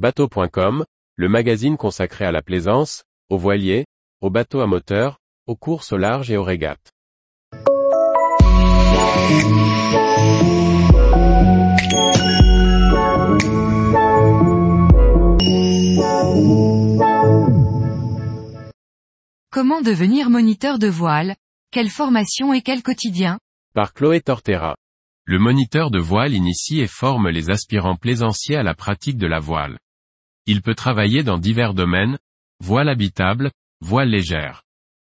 Bateau.com, le magazine consacré à la plaisance, aux voiliers, aux bateaux à moteur, aux courses au large et aux régates. Comment devenir moniteur de voile? Quelle formation et quel quotidien? Par Chloé Tortera. Le moniteur de voile initie et forme les aspirants plaisanciers à la pratique de la voile. Il peut travailler dans divers domaines, voile habitable, voile légère.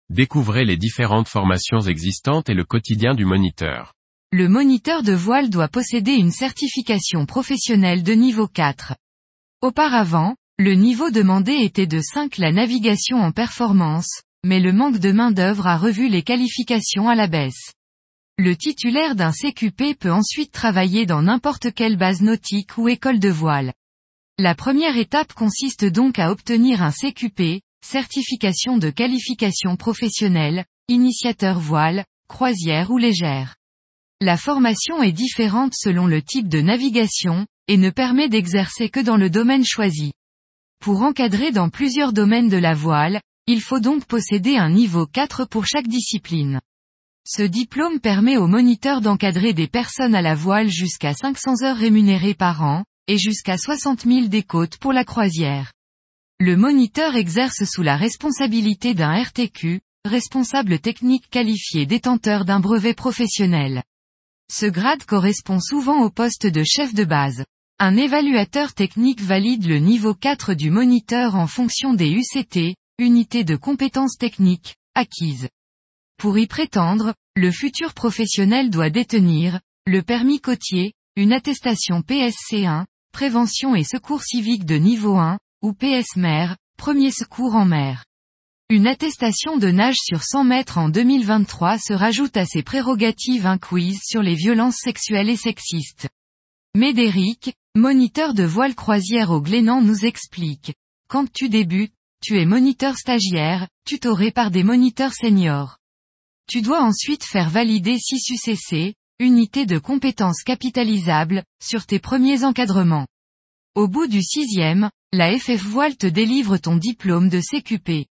Découvrez les différentes formations existantes et le quotidien du moniteur. Le moniteur de voile doit posséder une certification professionnelle de niveau 4. Auparavant, le niveau demandé était de 5 la navigation en performance, mais le manque de main-d'œuvre a revu les qualifications à la baisse. Le titulaire d'un CQP peut ensuite travailler dans n'importe quelle base nautique ou école de voile. La première étape consiste donc à obtenir un CQP, certification de qualification professionnelle, initiateur voile, croisière ou légère. La formation est différente selon le type de navigation, et ne permet d'exercer que dans le domaine choisi. Pour encadrer dans plusieurs domaines de la voile, il faut donc posséder un niveau 4 pour chaque discipline. Ce diplôme permet aux moniteurs d'encadrer des personnes à la voile jusqu'à 500 heures rémunérées par an, et jusqu'à 60 000 des côtes pour la croisière. Le moniteur exerce sous la responsabilité d'un RTQ, responsable technique qualifié détenteur d'un brevet professionnel. Ce grade correspond souvent au poste de chef de base. Un évaluateur technique valide le niveau 4 du moniteur en fonction des UCT, unités de compétences techniques, acquises. Pour y prétendre, le futur professionnel doit détenir, le permis côtier, une attestation PSC1, prévention et secours civique de niveau 1, ou PS mer, premier secours en mer. Une attestation de nage sur 100 mètres en 2023 se rajoute à ses prérogatives un quiz sur les violences sexuelles et sexistes. Médéric, moniteur de voile croisière au Glénan nous explique. Quand tu débutes, tu es moniteur stagiaire, tutoré par des moniteurs seniors. Tu dois ensuite faire valider 6 UCC, unité de compétences capitalisables, sur tes premiers encadrements. Au bout du sixième, la FF Voile te délivre ton diplôme de CQP.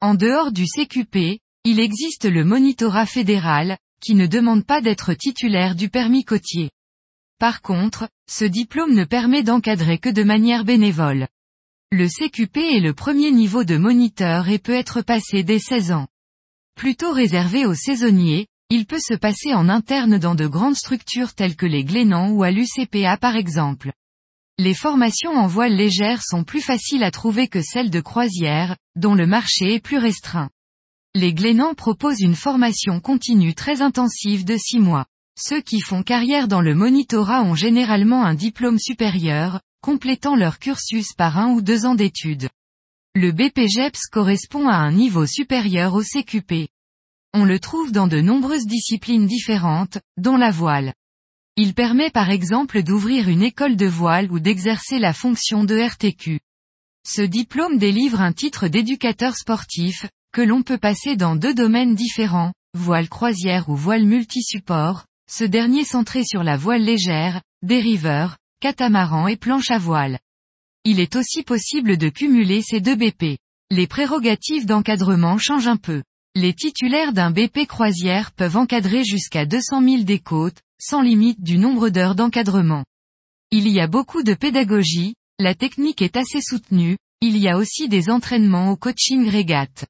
En dehors du CQP, il existe le monitorat fédéral, qui ne demande pas d'être titulaire du permis côtier. Par contre, ce diplôme ne permet d'encadrer que de manière bénévole. Le CQP est le premier niveau de moniteur et peut être passé dès 16 ans. Plutôt réservé aux saisonniers, il peut se passer en interne dans de grandes structures telles que les Glénans ou à l'UCPA par exemple. Les formations en voile légère sont plus faciles à trouver que celles de croisière, dont le marché est plus restreint. Les Glénans proposent une formation continue très intensive de 6 mois. Ceux qui font carrière dans le monitorat ont généralement un diplôme supérieur, complétant leur cursus par un ou deux ans d'études. Le BPGEPS correspond à un niveau supérieur au CQP. On le trouve dans de nombreuses disciplines différentes, dont la voile. Il permet par exemple d'ouvrir une école de voile ou d'exercer la fonction de RTQ. Ce diplôme délivre un titre d'éducateur sportif, que l'on peut passer dans deux domaines différents, voile croisière ou voile multisupport, ce dernier centré sur la voile légère, dériveur, catamaran et planche à voile. Il est aussi possible de cumuler ces deux BP. Les prérogatives d'encadrement changent un peu. Les titulaires d'un BP croisière peuvent encadrer jusqu'à 200 000 des côtes, sans limite du nombre d'heures d'encadrement. Il y a beaucoup de pédagogie, la technique est assez soutenue, il y a aussi des entraînements au coaching régate.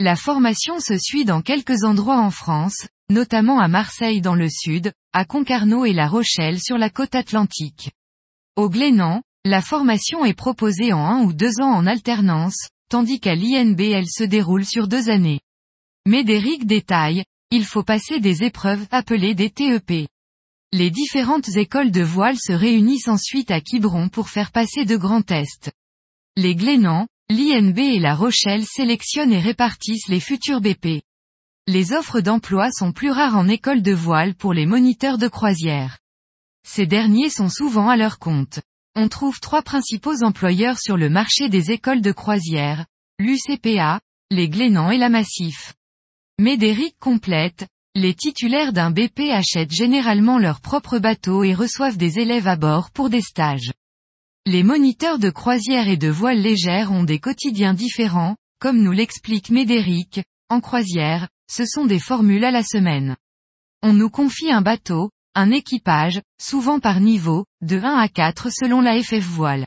La formation se suit dans quelques endroits en France, notamment à Marseille dans le sud, à Concarneau et La Rochelle sur la côte atlantique. Au Glénan, la formation est proposée en un ou deux ans en alternance, tandis qu'à l'INB elle se déroule sur deux années. Médéric détaille, il faut passer des épreuves appelées des TEP. Les différentes écoles de voile se réunissent ensuite à Quiberon pour faire passer de grands tests. Les Glénans, l'INB et La Rochelle sélectionnent et répartissent les futurs BP. Les offres d'emploi sont plus rares en école de voile pour les moniteurs de croisière. Ces derniers sont souvent à leur compte. On trouve trois principaux employeurs sur le marché des écoles de croisière, l'UCPA, les Glénans et la Massif. Médéric complète, les titulaires d'un BP achètent généralement leur propre bateau et reçoivent des élèves à bord pour des stages. Les moniteurs de croisière et de voile légère ont des quotidiens différents, comme nous l'explique Médéric, en croisière, ce sont des formules à la semaine. On nous confie un bateau, un équipage, souvent par niveau, de 1 à 4 selon la FF voile.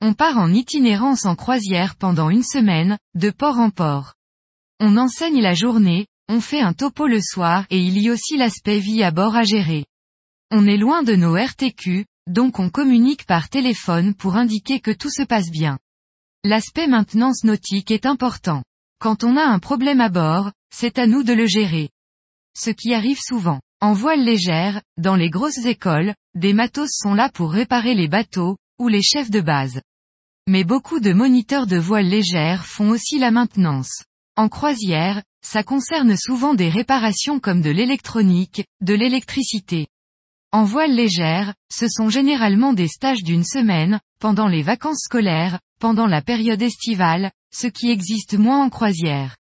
On part en itinérance en croisière pendant une semaine, de port en port. On enseigne la journée, on fait un topo le soir et il y a aussi l'aspect vie à bord à gérer. On est loin de nos RTQ, donc on communique par téléphone pour indiquer que tout se passe bien. L'aspect maintenance nautique est important. Quand on a un problème à bord, c'est à nous de le gérer. Ce qui arrive souvent. En voile légère, dans les grosses écoles, des matos sont là pour réparer les bateaux, ou les chefs de base. Mais beaucoup de moniteurs de voile légère font aussi la maintenance. En croisière, ça concerne souvent des réparations comme de l'électronique, de l'électricité. En voile légère, ce sont généralement des stages d'une semaine, pendant les vacances scolaires, pendant la période estivale, ce qui existe moins en croisière.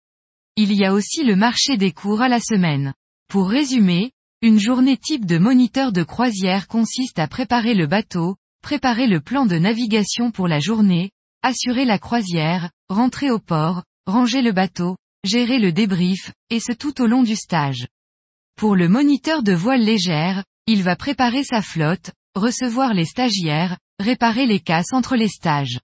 Il y a aussi le marché des cours à la semaine. Pour résumer, une journée type de moniteur de croisière consiste à préparer le bateau, préparer le plan de navigation pour la journée, assurer la croisière, rentrer au port, ranger le bateau, gérer le débrief, et ce tout au long du stage. Pour le moniteur de voile légère, il va préparer sa flotte, recevoir les stagiaires, réparer les casses entre les stages.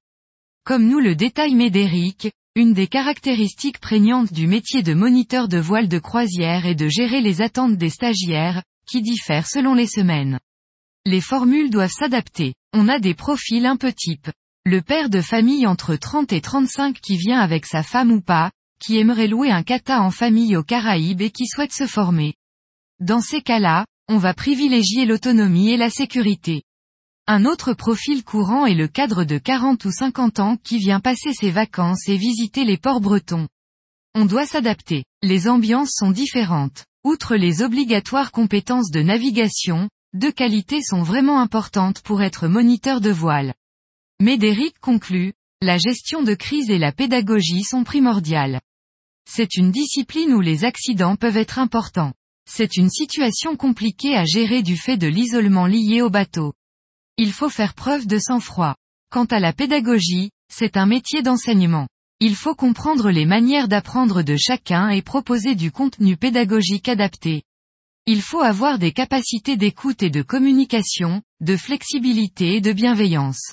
Comme nous le détaille Médéric, une des caractéristiques prégnantes du métier de moniteur de voile de croisière est de gérer les attentes des stagiaires, qui diffèrent selon les semaines. Les formules doivent s'adapter. On a des profils un peu type. Le père de famille entre 30 et 35 qui vient avec sa femme ou pas, qui aimerait louer un kata en famille aux Caraïbes et qui souhaite se former. Dans ces cas-là, on va privilégier l'autonomie et la sécurité. Un autre profil courant est le cadre de 40 ou 50 ans qui vient passer ses vacances et visiter les ports bretons. On doit s'adapter. Les ambiances sont différentes. Outre les obligatoires compétences de navigation, deux qualités sont vraiment importantes pour être moniteur de voile. Médéric conclut, la gestion de crise et la pédagogie sont primordiales. C'est une discipline où les accidents peuvent être importants. C'est une situation compliquée à gérer du fait de l'isolement lié au bateau. Il faut faire preuve de sang-froid. Quant à la pédagogie, c'est un métier d'enseignement. Il faut comprendre les manières d'apprendre de chacun et proposer du contenu pédagogique adapté. Il faut avoir des capacités d'écoute et de communication, de flexibilité et de bienveillance.